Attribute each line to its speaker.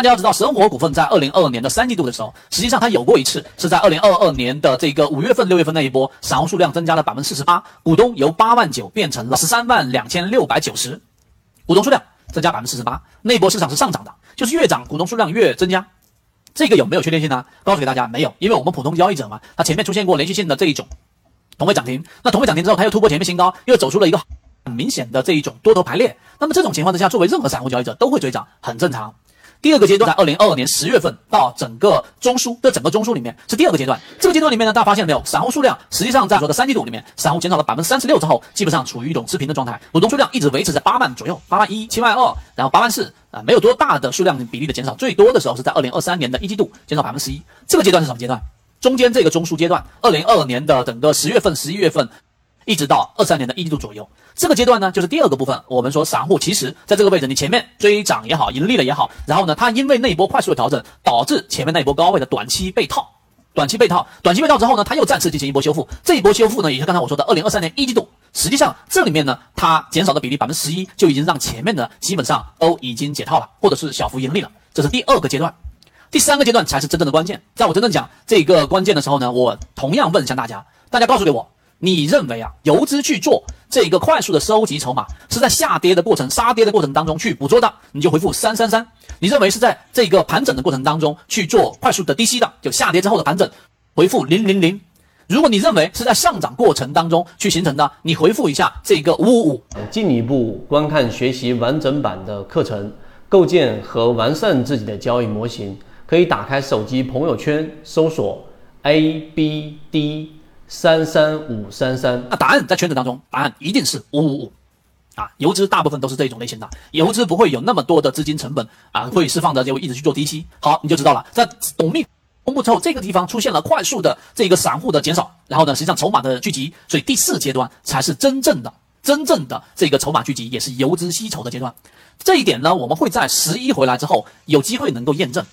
Speaker 1: 大家要知道，神火股份在二零二二年的三季度的时候，实际上它有过一次，是在二零二二年的这个五月份、六月份那一波，散户数量增加了百分之四十八，股东由八万九变成了十三万两千六百九十，股东数量增加百分之四十八，那波市场是上涨的，就是越涨股东数量越增加。这个有没有确定性呢？告诉给大家，没有，因为我们普通交易者嘛，它前面出现过连续性的这一种同位涨停，那同位涨停之后，它又突破前面新高，又走出了一个很明显的这一种多头排列，那么这种情况之下，作为任何散户交易者都会追涨，很正常。第二个阶段在二零二二年十月份到整个中枢的整个中枢里面是第二个阶段。这个阶段里面呢，大家发现没有，散户数量实际上在说的三季度里面，散户减少了百分之三十六之后，基本上处于一种持平的状态，股东数量一直维持在八万左右，八万一、七万二，然后八万四啊，没有多大的数量比例的减少，最多的时候是在二零二三年的一季度减少百分之十一。这个阶段是什么阶段？中间这个中枢阶段，二零二二年的整个十月份、十一月份。一直到二三年的一季度左右，这个阶段呢，就是第二个部分。我们说散户其实在这个位置，你前面追涨也好，盈利了也好，然后呢，它因为那一波快速的调整，导致前面那一波高位的短期被套，短期被套，短期被套之后呢，它又再次进行一波修复。这一波修复呢，也是刚才我说的二零二三年一季度。实际上这里面呢，它减少的比例百分之十一，就已经让前面的基本上都已经解套了，或者是小幅盈利了。这是第二个阶段，第三个阶段才是真正的关键。在我真正讲这个关键的时候呢，我同样问一下大家，大家告诉给我。你认为啊，游资去做这个快速的收集筹码，是在下跌的过程、杀跌的过程当中去捕捉的，你就回复三三三。你认为是在这个盘整的过程当中去做快速的低吸的，就下跌之后的盘整，回复零零零。如果你认为是在上涨过程当中去形成的，你回复一下这个五五五。
Speaker 2: 进一步观看学习完整版的课程，构建和完善自己的交易模型，可以打开手机朋友圈搜索 A B D。三三五三三，
Speaker 1: 那答案在圈子当中，答案一定是五五五，啊，游资大部分都是这种类型的，游资不会有那么多的资金成本啊，会释放的就一直去做低吸。好，你就知道了，在董秘公布之后，这个地方出现了快速的这个散户的减少，然后呢，实际上筹码的聚集，所以第四阶段才是真正的、真正的这个筹码聚集，也是游资吸筹的阶段。这一点呢，我们会在十一回来之后有机会能够验证。